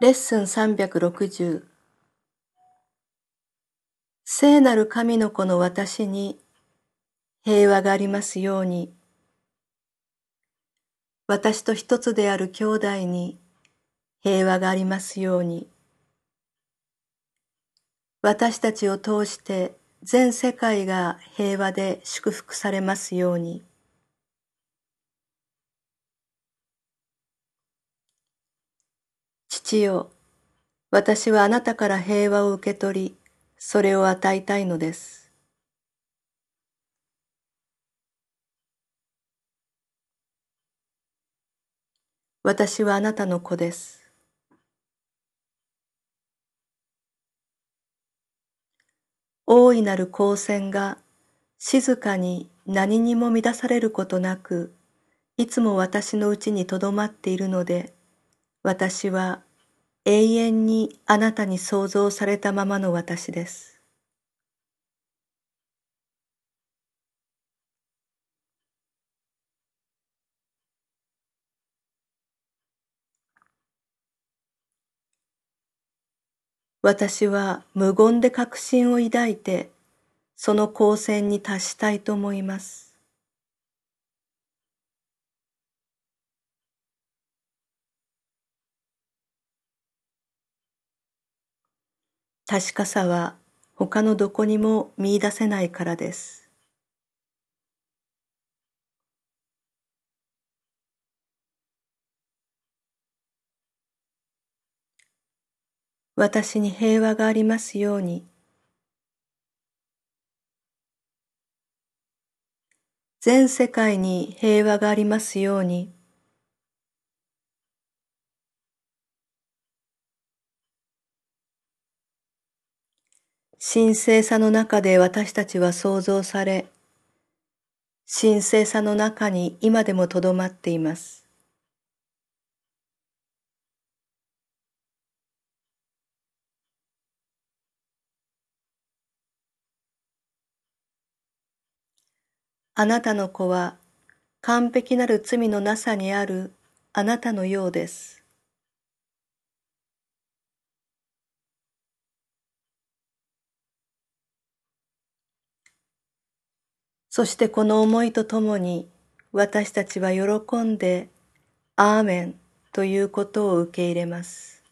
レッスン360聖なる神の子の私に平和がありますように。私と一つである兄弟に平和がありますように。私たちを通して全世界が平和で祝福されますように。父よ、私はあなたから平和を受け取り、それを与えたいのです。私はあなたの子です。大いなる光線が静かに何にも乱されることなく、いつも私のうちにとどまっているので、私は永遠にあなたに創造されたままの私です。私は無言で確信を抱いて、その光線に達したいと思います。確かさは他のどこにも見出せないからです。私に平和がありますように。全世界に平和がありますように。神聖さの中で私たちは創造され、神聖さの中に今でもとどまっています。あなたの子は完璧なる罪のなさにあるあなたのようです。そしてこの思いとともに私たちは喜んでアーメンということを受け入れます。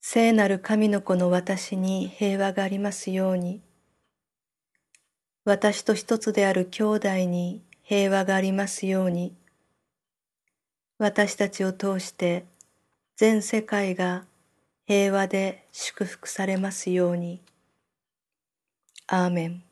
聖なる神の子の私に平和がありますように。私と一つである兄弟に平和がありますように。私たちを通して全世界が平和で祝福されますように。アーメン。